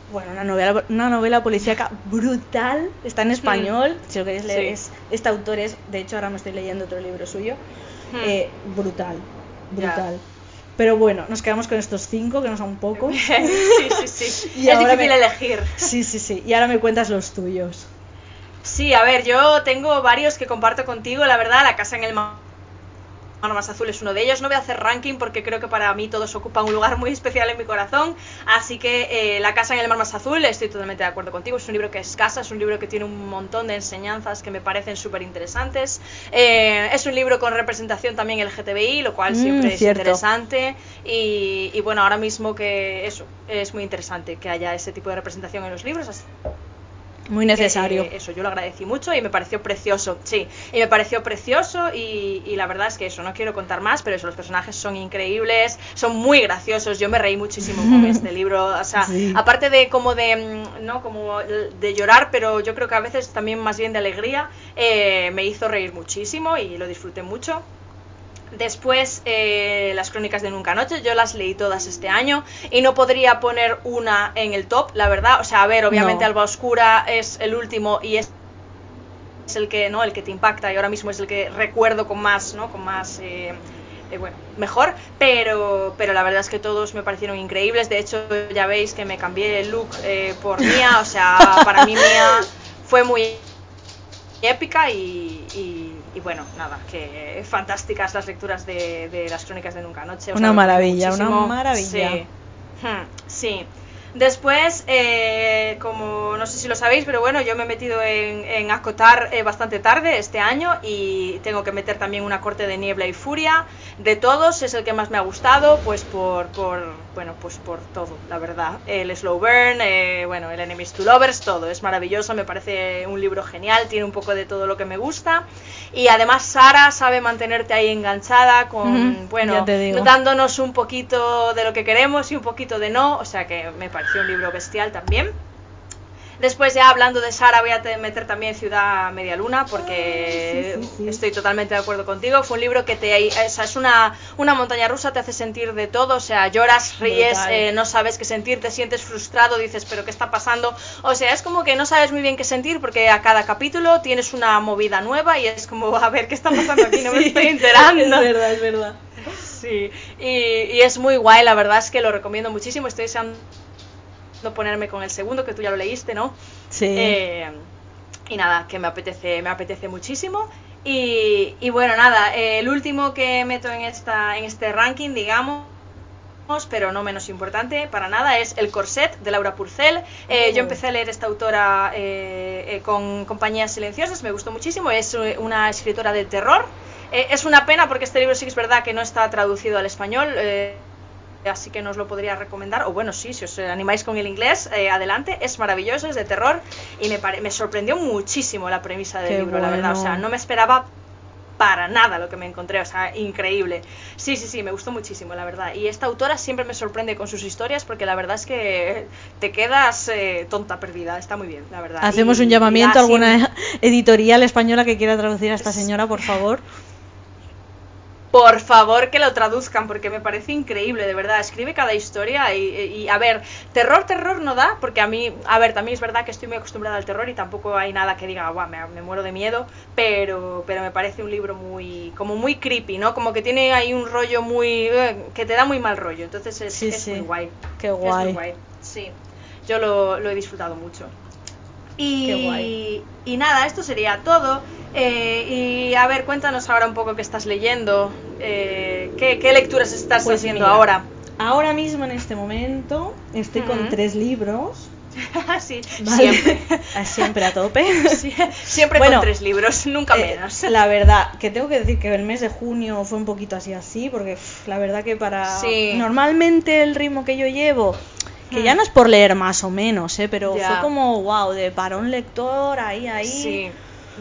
bueno, una novela una novela policíaca brutal, está en español, si lo queréis leer.
Sí.
es este autor es, de hecho ahora me estoy leyendo otro libro suyo,
Hmm.
eh, brutal, brutal. Pero bueno, nos quedamos con estos cinco, que no son pocos. <laughs>
sí, sí, sí. <laughs>
Y
es difícil
me-
elegir.
Sí, sí, sí. Y ahora me cuentas los tuyos.
Sí, a ver, yo tengo varios que comparto contigo, la verdad, La Casa en el Mar más Azul es uno de ellos. No voy a hacer ranking porque creo que para mí todos ocupan un lugar muy especial en mi corazón. Así que eh, La Casa en el Mar Más Azul, estoy totalmente de acuerdo contigo. Es un libro que es casa, es un libro que tiene un montón de enseñanzas que me parecen súper interesantes. Eh, es un libro con representación también LGTBI, lo cual siempre mm, es interesante. Y, y, bueno, ahora mismo que eso es muy interesante que haya ese tipo de representación en los libros. Así
muy necesario.
Eh, eso, yo lo agradecí mucho y me pareció precioso, sí. Y me pareció precioso y, la verdad es que eso, no quiero contar más, pero eso, los personajes son increíbles, son muy graciosos. Yo me reí muchísimo con <laughs> este libro. O sea, aparte de como de, mm, ¿no? Como de llorar, pero yo creo que a veces también más bien de alegría, eh, me hizo reír muchísimo y lo disfruté mucho. Después, eh, las crónicas de Nunca Noche, yo las leí todas este año y no podría poner una en el top, la verdad. O sea, a ver, obviamente Alba Oscura es el último y es, el que, ¿no? El que te impacta y ahora mismo es el que recuerdo con más, ¿no? Con más... Eh, eh, bueno, mejor, pero, pero la verdad es que todos me parecieron increíbles. De hecho, ya veis que me cambié el look por Mía, o sea, para mí Mía fue muy épica y y bueno, nada, que fantásticas las lecturas de, las crónicas de Nunca Noche.
una maravilla, una maravilla.
Sí. Hmm, sí. Después, eh, como no sé si lo sabéis, pero bueno, yo me he metido en, acotar eh, bastante tarde este año y tengo que meter también una corte de niebla y furia. De todos es el que más me ha gustado, pues por, por bueno, pues por todo, la verdad. El Slow Burn, eh, bueno, el Enemies to Lovers, todo. Es maravilloso, me parece un libro genial, tiene un poco de todo lo que me gusta. Y además Sara sabe mantenerte ahí enganchada con, bueno, dándonos un poquito de lo que queremos y un poquito de no, o sea que me parece un libro bestial también. Después ya hablando de Sara voy a meter también Ciudad Media Luna porque ah, estoy totalmente de acuerdo contigo. Fue un libro que te es una, una montaña rusa, te hace sentir de todo, o sea, lloras, ríes, eh, no sabes qué sentir, te sientes frustrado, dices, pero ¿qué está pasando? O sea, es como que no sabes muy bien qué sentir porque a cada capítulo tienes una movida nueva y es como, a ver, ¿qué está pasando aquí? No me <laughs> estoy enterando.
es verdad, es verdad.
Sí, y, y es muy guay, la verdad es que lo recomiendo muchísimo, estoy deseando ponerme con el segundo, que tú ya lo leíste, ¿no?
Sí.
Eh, y nada, que me apetece, me apetece muchísimo. Y, bueno, nada, eh, el último que meto en, esta, en este ranking, digamos, pero no menos importante para nada, es El Corset de Laura Purcell. Eh, yo oh. empecé a leer esta autora con Compañías Silenciosas, me gustó muchísimo, es una escritora de terror. es una pena porque este libro sí que es verdad que no está traducido al español así que no os lo podría recomendar. O bueno, sí, si os animáis con el inglés, eh, adelante. Es maravilloso, es de terror y me, me sorprendió muchísimo la premisa del libro, la verdad. O sea, no me esperaba para nada lo que me encontré, o sea, increíble. Sí, sí, sí, me gustó muchísimo, la verdad. Y esta autora siempre me sorprende con sus historias porque la verdad es que te quedas eh, tonta perdida, está muy bien, la verdad.
Hacemos un llamamiento a alguna <laughs> editorial española que quiera traducir a esta señora, por favor
por favor que lo traduzcan porque me parece increíble, de verdad. Escribe cada historia y, a ver, terror, terror no da, porque a mí, a ver, también es verdad que estoy muy acostumbrada al terror y tampoco hay nada que diga, guau, me, muero de miedo, pero, pero me parece un libro muy, como muy creepy, ¿no? Como que tiene ahí un rollo muy, eh, que te da muy mal rollo, entonces es, muy guay.
Qué guay.
Es muy guay, sí. Yo lo, lo he disfrutado mucho. Y, y nada, esto sería todo. Eh, y a ver, cuéntanos ahora un poco qué estás leyendo, eh, ¿qué, lecturas estás pues haciendo ahora.
Ahora mismo, en este momento, estoy con tres libros. <laughs>
sí, siempre. <laughs>
siempre a tope. <laughs>
siempre con tres libros, nunca eh, menos.
La verdad, que tengo que decir que el mes de junio fue un poquito así así, porque la verdad que para... Normalmente el ritmo que yo llevo que ya hmm. no es por leer más o menos, ¿eh? pero fue como, wow, de para un lector, ahí, ahí.
Sí,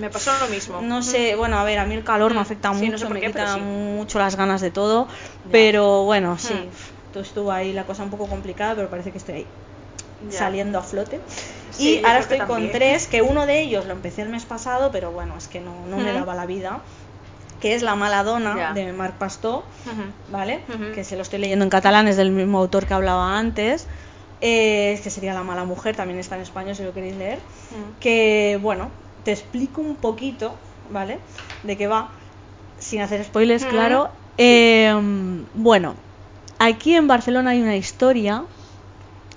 me pasó lo mismo.
No sé, bueno, a ver, a mí el calor me afecta mucho, me quita mucho las ganas de todo, pero bueno, sí, hmm. estuvo ahí la cosa un poco complicada, pero parece que estoy ahí. saliendo a flote. y ahora estoy con tres, que uno de ellos lo empecé el mes pasado, pero bueno, es que no, no me daba la vida que es La mala dona de Marc Pastor, ¿vale? Que se lo estoy leyendo en catalán, es del mismo autor que hablaba antes eh, que sería La mala mujer, también está en español si lo queréis leer, mm. que bueno, te explico un poquito, ¿vale? De qué va, sin hacer spoilers, mm. claro. Em, bueno, aquí en Barcelona hay una historia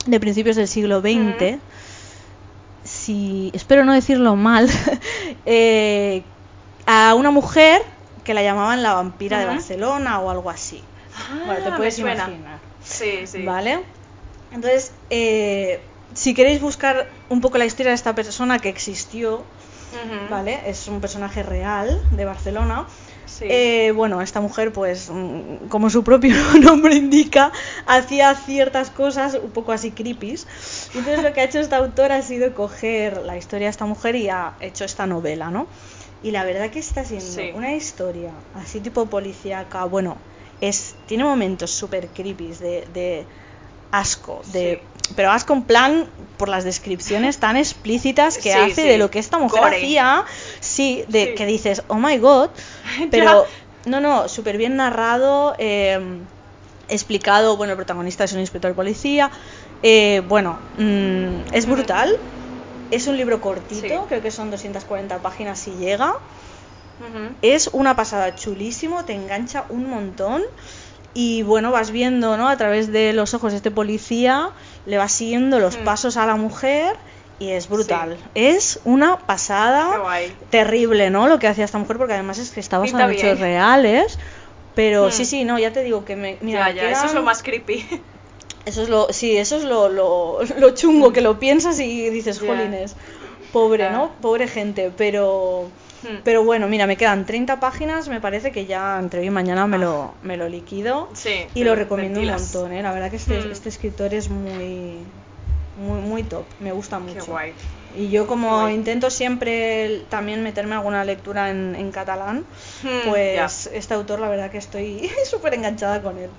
de principios del siglo XX. si espero no decirlo mal, <laughs> eh, a una mujer que la llamaban la vampira de. Barcelona o algo así.
Ah,
bueno, te puedes imaginar.
Sí, sí.
¿Vale? Entonces, eh, si queréis buscar un poco la historia de esta persona que existió. ¿vale? Es un personaje real de Barcelona.
Sí.
Eh, bueno, esta mujer, pues, mm, como su propio <laughs> nombre indica, hacía ciertas cosas un poco así creepies. Entonces lo que ha hecho esta autora ha sido coger la historia de esta mujer y ha hecho esta novela, ¿no? Y la verdad que está siendo
Sí.
una historia así tipo policíaca, bueno, es tiene momentos súper creepies de, de asco, de pero asco en plan por las descripciones tan explícitas que
Sí,
hace
sí.
de lo que esta mujer
Gore.
hacía, sí, de que dices, oh my god, <laughs> pero no, no, súper bien narrado, eh, explicado, bueno, el protagonista es un inspector de policía, eh, bueno, mm, es brutal, es un libro cortito, creo que son 240 páginas si llega, es una pasada chulísimo, te engancha un montón y bueno, vas viendo, ¿no? A través de los ojos de este policía, le vas siguiendo los
Mm.
pasos a la mujer y es brutal. Es una pasada terrible, ¿no? Lo que hacía esta mujer porque además es que está basado en hechos reales. Pero
Mm.
sí, sí, no, ya te digo que me... Mira,
ya, ya, eso es lo más creepy.
eso es lo, sí, eso es lo, lo, lo chungo, que lo piensas y dices,
Ya.
jolines, pobre. ¿no? Pobre gente, pero...
Hmm.
Pero bueno, mira, me quedan 30 páginas, me parece que ya entre hoy y mañana me lo, me lo liquido.
Ah. Sí,
y lo recomiendo un montón, ¿eh? La verdad que este,
Mm.
este escritor es muy, muy, muy top, me gusta
Qué
mucho.
guay.
Y yo como
Guay.
intento siempre también meterme alguna lectura en, en catalán,
Hmm,
pues este autor la verdad que estoy <laughs> súper enganchada con él.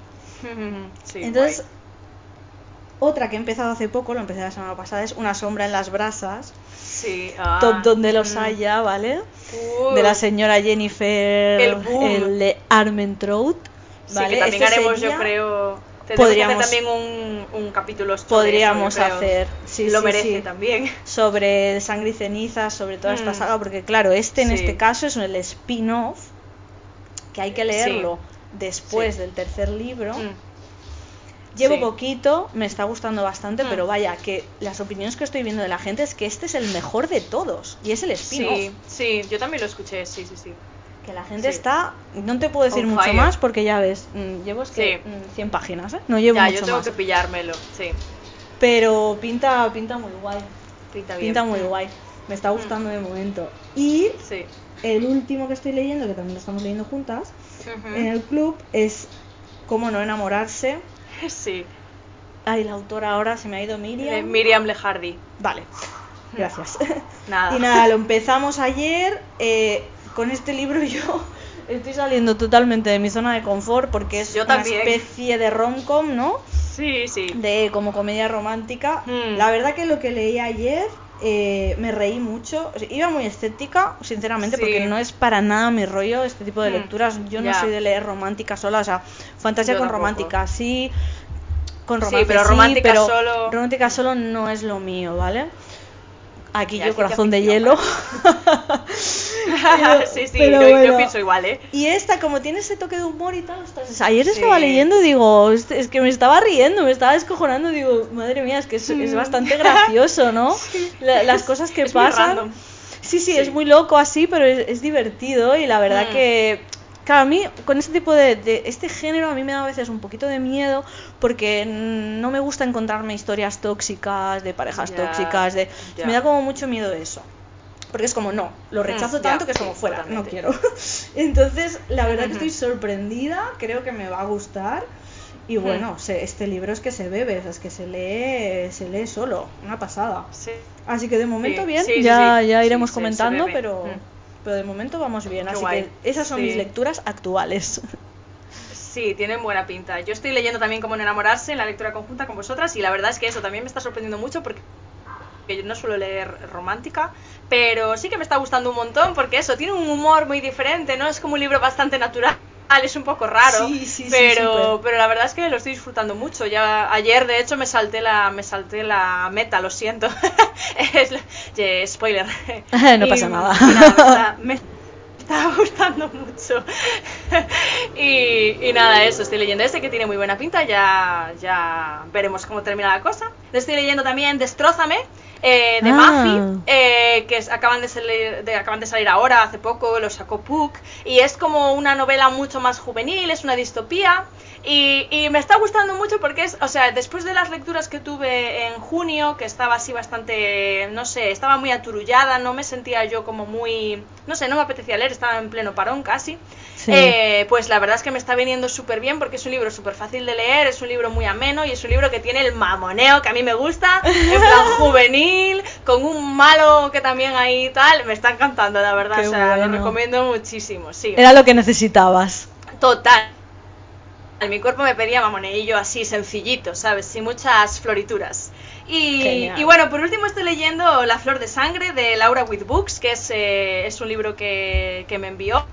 Sí,
Entonces,
guay.
otra que he empezado hace poco, lo empecé la semana pasada, es Una sombra en las brasas,
Sí, ah,
top donde los
mm.
haya, ¿vale?
Uh,
de la señora Jennifer
El
de Armentrout.
Sí,
¿vale?
que también
Este
haremos,
sería-
yo creo.
Podríamos-
que hacer también un, un capítulo sobre
Podríamos
eso, yo creo.
hacer, sí,
Lo
sí,
merece
sí.
también.
sobre sangre y cenizas, sobre toda esta
Mm.
saga, porque claro, este en
Sí.
este caso es el spin-off, que hay que leerlo después
Sí.
del tercer libro.
Mm.
Llevo
Sí.
poquito, me está gustando bastante,
Mm.
pero vaya, que las opiniones que estoy viendo de la gente es que este es el mejor de todos, y es el spin-off.
Sí, sí, yo también lo escuché, sí, sí, sí.
Que la gente
Sí.
está, no te puedo decir
On
mucho
fire.
más porque ya ves, mm, llevo es que
Sí.
mm, 100 páginas, ¿eh? No llevo
ya,
mucho
yo tengo
más.
que pillármelo, sí.
Pero pinta, pinta muy guay.
Pinta bien.
Pinta muy
Mm.
guay. Me está gustando de momento. Y el último que estoy leyendo, que también lo estamos leyendo juntas, en el club, es Cómo no enamorarse. <laughs>
Sí.
Ay, la autora ahora se me ha ido Miriam.
Eh, Miriam Lejardi.
Vale, <laughs> gracias.
Nada.
Y nada, lo empezamos ayer. eh, con este libro yo <laughs> estoy saliendo totalmente de mi zona de confort porque es
Yo
una
también.
especie de rom-com, ¿no?
Sí, sí.
De como comedia romántica.
Hmm.
La verdad que lo que leí ayer eh, me reí mucho. O sea, iba muy escéptica, sinceramente,
Sí.
porque no es para nada mi rollo este tipo de
Hmm.
lecturas. Yo no soy de leer romántica sola, o sea, fantasía
Yo
con
tampoco.
romántica, sí. Con
Sí, pero romántica
pero
solo-
Romántica solo no es lo mío, ¿vale? Aquí
Ya,
yo, corazón de hielo. <laughs> Pero- <laughs>
sí, sí,
pero
yo, pienso igual, ¿eh?
Y esta, como tiene ese toque de humor y tal, ostras, ayer
Sí.
estaba leyendo, digo, es, que me estaba riendo, me estaba descojonando, digo, madre mía, es que es, es
Mm.
bastante <laughs> gracioso, ¿no? La- las cosas que
Es
pasan. Sí, sí,
Sí.
es muy loco así, pero es, es divertido y la verdad
Mm.
que, claro, a mí con este tipo de, de- este género a mí me da a veces un poquito de miedo porque no me gusta encontrarme historias tóxicas, de parejas tóxicas, de me da como mucho miedo eso. Porque es como, no, lo rechazo
Mm, ya,
tanto que es como
sí,
fuera,
totalmente.
no quiero. <laughs> Entonces, la verdad que estoy sorprendida, creo que me va a gustar. Y
Mm.
bueno, se- este libro es que se bebe, es que se lee, se lee solo, una pasada.
Sí.
Así que de momento
Sí,
bien,
sí,
ya, ya iremos comentando, pero,
Mm.
pero de momento vamos bien.
Qué
Así
guay.
que esas son mis lecturas actuales.
Sí, tienen buena pinta. Yo estoy leyendo también Cómo no enamorarse en la lectura conjunta con vosotras y la verdad es que eso también me está sorprendiendo mucho porque yo no suelo leer romántica, pero sí que me está gustando un montón porque eso, tiene un humor muy diferente, ¿no? Es como un libro bastante natural, <laughs> es un poco raro,
Sí, sí, sí,
pero, pero la verdad es que lo estoy disfrutando mucho. Ya ayer de hecho me salté la me salté la meta, lo siento. <laughs> es spoiler. <laughs>
No
Y-
pasa nada.
y nada, me está- me está gustando mucho. y, y nada, eso, estoy leyendo este que tiene muy buena pinta, ya, ya veremos cómo termina la cosa. Estoy leyendo también Destrózame, eh, de
Ah.
Eh, que es- acaban, de salir, de- acaban de salir ahora, hace poco, lo sacó Puck, y es como una novela mucho más juvenil, es una distopía, y, y me está gustando mucho porque es, o sea, después de las lecturas que tuve en junio, que estaba así bastante, no sé, estaba muy aturullada, no me sentía yo como muy, no sé, no me apetecía leer, estaba en pleno parón casi.
Sí.
Eh, pues la verdad es que me está viniendo súper bien porque es un libro súper fácil de leer, es un libro muy ameno y es un libro que tiene el mamoneo que a mí me gusta, en plan <laughs> juvenil, con un malo que también ahí tal, me está encantando la verdad,
Qué
o sea, lo recomiendo muchísimo, sí.
Era lo que necesitabas.
Total. Mi cuerpo me pedía mamoneillo así, sencillito, ¿sabes? Sin muchas florituras. Y bueno, por último estoy leyendo La Flor de Sangre de Laura with Books, que es, eh, es un libro que, que me envió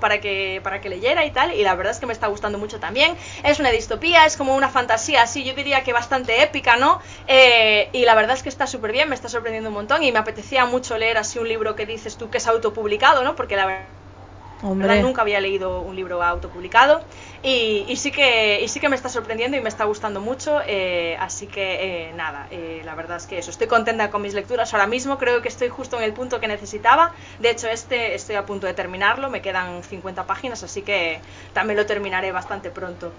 para que, para que leyera y tal, y la verdad es que me está gustando mucho también. Es una distopía, es como una fantasía así, yo diría que bastante épica, ¿no? Eh, y la verdad es que está súper bien, me está sorprendiendo un montón y me apetecía mucho leer así un libro que dices tú que es autopublicado, ¿no? Porque la verdad
Hombre.
nunca había leído un libro autopublicado y, y sí que y sí que me está sorprendiendo y me está gustando mucho eh, así que eh, nada eh, la verdad es que eso estoy contenta con mis lecturas ahora mismo creo que estoy justo en el punto que necesitaba de hecho este estoy a punto de terminarlo me quedan 50 páginas así que también lo terminaré bastante pronto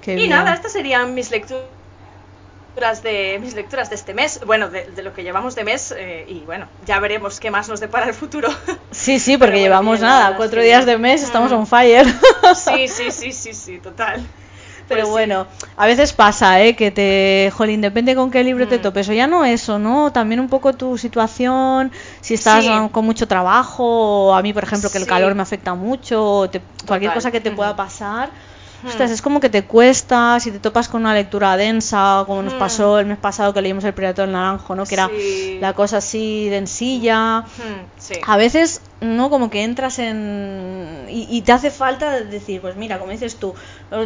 Qué
y
bien.
nada estas serían mis lecturas de mis lecturas de este mes bueno de, de lo que llevamos de mes eh, y bueno ya veremos qué más nos depara el futuro <laughs>
Sí, sí, porque
bueno,
llevamos
bien,
nada, cuatro días de mes, estamos
Mm.
on fire. <laughs>
Sí, <laughs> sí, sí, sí, sí, total.
Pero
Pues sí.
bueno, a veces pasa, ¿eh? Que te, jolín, depende con qué libro te
Mm.
topes. O ya no eso, ¿no? También un poco tu situación, si estás
Sí.
con mucho trabajo, o a mí, por ejemplo, que el
Sí.
calor me afecta mucho, o te- cualquier cosa que te pueda pasar. Ostras, es como que te cuesta, si te topas con una lectura densa, como nos
Mm.
pasó el mes pasado que leímos El Predato del Naranjo, ¿no? Que era
Sí.
la cosa así densilla.
Hmm, sí.
A veces, ¿no? Como que entras en... Y, y te hace falta decir, pues mira, como dices tú,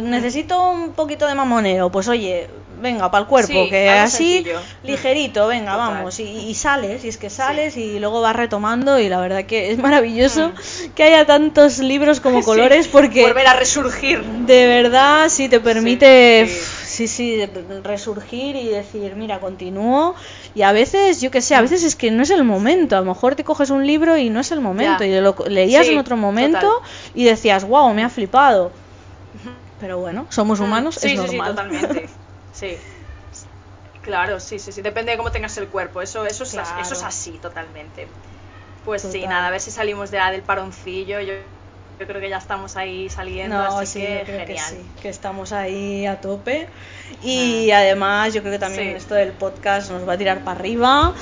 necesito un poquito de mamoneo, pues oye, venga, para el cuerpo,
Sí,
que así,
sencillo.
ligerito, venga,
Total.
vamos, y, y sales, y es que sales y luego vas retomando y la verdad que es maravilloso
Mm.
que haya tantos libros como <laughs> colores porque
Volver a resurgir.
de verdad sí te permite.
Sí
sí resurgir y decir mira continúo y a veces yo que sé a veces es que no es el momento a lo mejor te coges un libro y no es el momento
Ya.
y lo leías
Sí,
en otro momento
total.
y decías wow me ha flipado pero bueno somos humanos
Hmm, sí,
es
sí, sí,
normal
totalmente. <laughs> Sí. Claro, sí, sí, sí. Depende de cómo tengas el cuerpo. Eso, eso, es, as-
Claro.
eso es así, totalmente. Pues sí, nada, a ver si salimos de la del paroncillo. Yo, yo creo que ya estamos ahí saliendo,
No,
así
sí,
que
yo creo
genial.
que sí, que estamos ahí a tope. Y además, yo creo que también
Sí.
esto del podcast nos va a tirar para arriba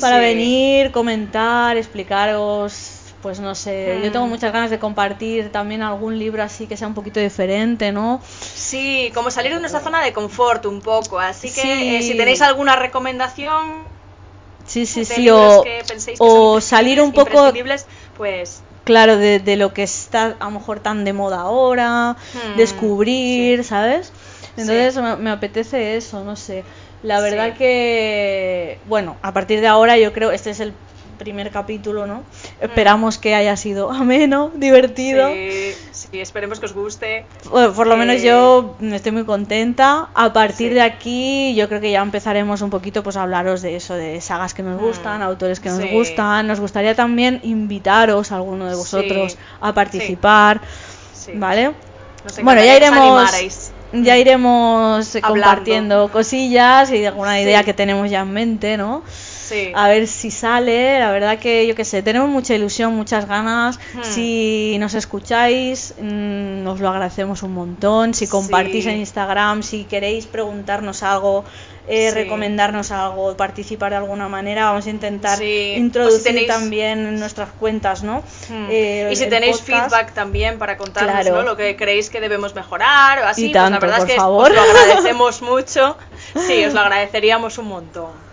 para
Sí.
venir, comentar, explicaros. Pues no sé, yo tengo
Mm.
muchas ganas de compartir también algún libro así que sea un poquito diferente, ¿no?
Sí, como salir de nuestra zona de confort un poco. Así que eh, si tenéis alguna recomendación
Sí, sí, sí, o,
que que
o salir un poco,
pues
claro, de, de lo que está a lo mejor tan de moda ahora,
Hmm,
descubrir, ¿sabes? Entonces
Sí.
me, me apetece eso, no sé. La verdad
Sí.
que, bueno, a partir de ahora yo creo, este es el primer capítulo, ¿no? Esperamos que haya sido ameno, <laughs> divertido.
Sí, esperemos que os guste.
Bueno, por lo menos
Eh,
yo estoy muy contenta. A partir
Sí.
de aquí, yo creo que ya empezaremos un poquito pues a hablaros de eso, de sagas que nos
Mm,
gustan, autores que nos
sí.
gustan. Nos gustaría también invitaros a alguno de vosotros
Sí,
a participar. ¿vale? Bueno, ya iremos, ya iremos
Hablando.
compartiendo cosillas y alguna idea que tenemos ya en mente, ¿no?
Sí.
A ver si sale, la verdad que yo que sé, tenemos mucha ilusión, muchas ganas.
Hmm.
Si nos escucháis, mm, os lo agradecemos un montón. Si compartís
Sí.
en Instagram, si queréis preguntarnos algo, eh,
Sí.
recomendarnos algo, participar de alguna manera, vamos a intentar
Sí.
Introducir
si tenéis-
también en nuestras cuentas, ¿no?
Hmm.
Eh,
y si tenéis
podcast.
feedback también para contarnos
Claro.
¿no? lo que creéis que debemos mejorar o así,
Y
pues la
tanto,
verdad
por
es que
favor.
os lo <laughs> agradecemos mucho. Sí, os lo agradeceríamos un montón.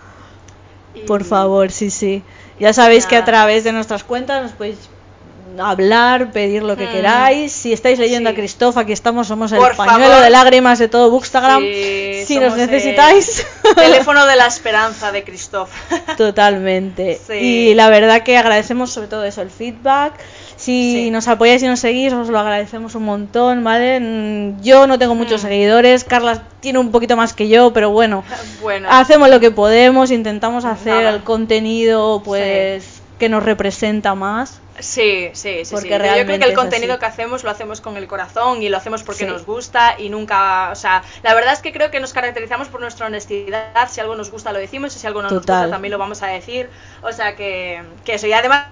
Y-
Por favor, sí, sí. Ya sabéis que a través de nuestras cuentas nos podéis hablar, pedir lo que
Mm.
queráis. Si estáis leyendo
Sí.
a Christoph, aquí estamos, somos el pañuelo
favor.
de lágrimas de todo Bookstagram.
Sí,
si nos necesitáis.
teléfono de la <laughs> esperanza de Christoph.
Totalmente.
Sí.
Y la verdad que agradecemos sobre todo eso, el feedback. Si
Sí.
nos apoyáis y nos seguís, os lo agradecemos un montón, ¿vale? Mm, Yo no tengo muchos
Mm.
seguidores, Carla tiene un poquito más que yo, pero bueno, <laughs>
Bueno,
hacemos lo que podemos, intentamos hacer
Nada.
el contenido pues que nos representa más.
sí, sí, sí.
Porque
sí. Yo creo que el contenido que hacemos lo hacemos con el corazón y lo hacemos porque
Sí.
nos gusta y nunca, o sea, la verdad es que creo que nos caracterizamos por nuestra honestidad. Si algo nos gusta lo decimos y si algo no nos
Total.
gusta también lo vamos a decir. O sea que, que eso. Y además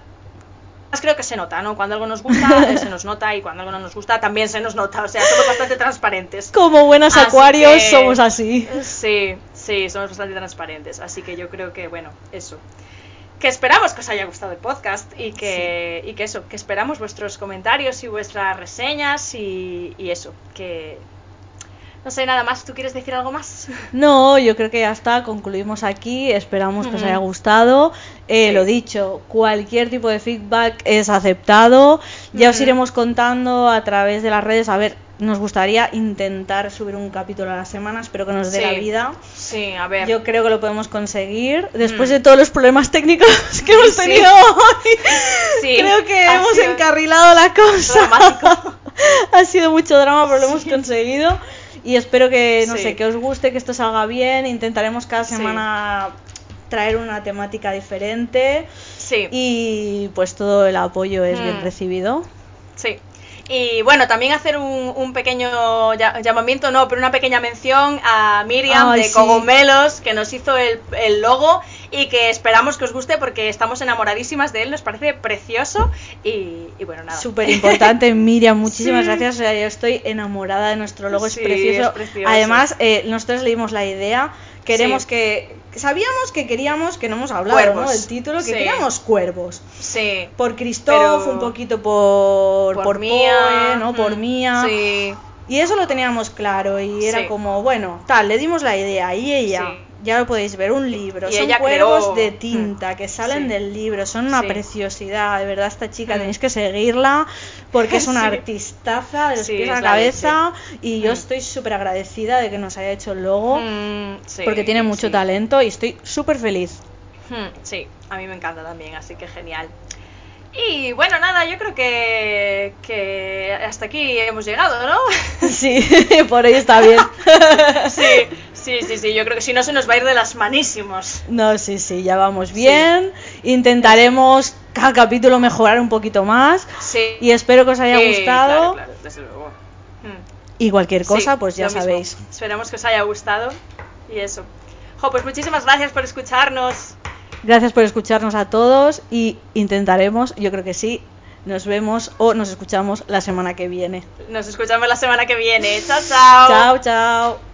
creo que se nota, ¿no? Cuando algo nos gusta <laughs> eh, se nos nota y cuando algo no nos gusta también se nos nota. O sea, somos bastante transparentes.
Como buenas
Así
acuarios
que-
somos así.
Sí, sí, somos bastante transparentes. Así que yo creo que, bueno, eso. Que esperamos que os haya gustado el podcast y que, y que eso, que esperamos vuestros comentarios y vuestras reseñas y, y eso, que... No sé, nada más. ¿Tú quieres decir algo más? <laughs>
No, yo creo que ya está, concluimos aquí, esperamos que os haya gustado. Eh,
Sí.
Lo dicho, cualquier tipo de feedback es aceptado. Ya os iremos contando a través de las redes. A ver, nos gustaría intentar subir un capítulo a la semana, espero que nos dé
Sí.
la vida.
Sí, a ver.
Yo creo que lo podemos conseguir. Después
Mm.
de todos los problemas técnicos <laughs> que hemos
Sí.
tenido hoy,
Sí,
creo que
ha
hemos encarrilado la cosa.
dramático. <laughs>
ha sido mucho drama, pero lo hemos conseguido. Y espero que, no
Sí.
sé, que os guste, que esto salga bien. Intentaremos cada
Sí.
semana traer una temática diferente.
Sí.
Y pues todo el apoyo es bien
Mm.
recibido.
Sí. Y bueno, también hacer un, un pequeño llamamiento, no, pero una pequeña mención a Miriam
Ay,
de
sí.
Cogomelos, que nos hizo el, el logo y que esperamos que os guste porque estamos enamoradísimas de él, nos parece precioso y, y bueno, nada.
Súper importante, <laughs> Miriam, muchísimas
Sí.
gracias. O sea, yo estoy enamorada de nuestro logo,
Sí,
es, precioso.
es precioso.
Además, eh, nosotros leímos la idea, queremos
Sí.
que. Sabíamos que queríamos, que no hemos hablado,
Cuervos.
¿no? Del título, que
Sí.
queríamos cuervos.
Sí.
Por Christoph,
Pero-
un poquito por,
Por,
por
Mía.
Poe, ¿no? Por
mm,
Mía.
Sí.
Y eso lo teníamos claro y era
Sí.
como, bueno, tal, le dimos la idea y ella,
Sí.
ya lo podéis ver, un libro,
Y
son cuervos
creó-
de tinta que salen
Sí.
del libro, son una preciosidad, de verdad esta chica
Mm.
tenéis que seguirla porque es una <laughs>
Sí.
artistaza de los
Sí,
pies a la cabeza y yo
Mm.
estoy súper agradecida de que nos haya hecho el logo
Mm,
porque tiene mucho talento y estoy súper feliz.
Hmm, Sí, a mí me encanta también, así que genial. Y bueno, nada, yo creo que, que hasta aquí hemos llegado, ¿no? <laughs>
Sí, <laughs> por ahí está bien.
sí, sí, sí, sí, yo creo que si no se nos va a ir de las manísimos.
No, sí, sí, ya vamos bien. Intentaremos cada capítulo mejorar un poquito más.
Sí.
Y espero que os haya gustado.
Claro, claro, desde luego.
Y cualquier cosa,
sí,
pues ya
mismo.
sabéis.
Esperamos que os haya gustado y eso. Jo, pues muchísimas gracias por escucharnos.
Gracias por escucharnos a todos y intentaremos, yo creo que sí, nos vemos o nos escuchamos la semana que viene.
Nos escuchamos la semana que viene. Chao, chao.
Chao, chao.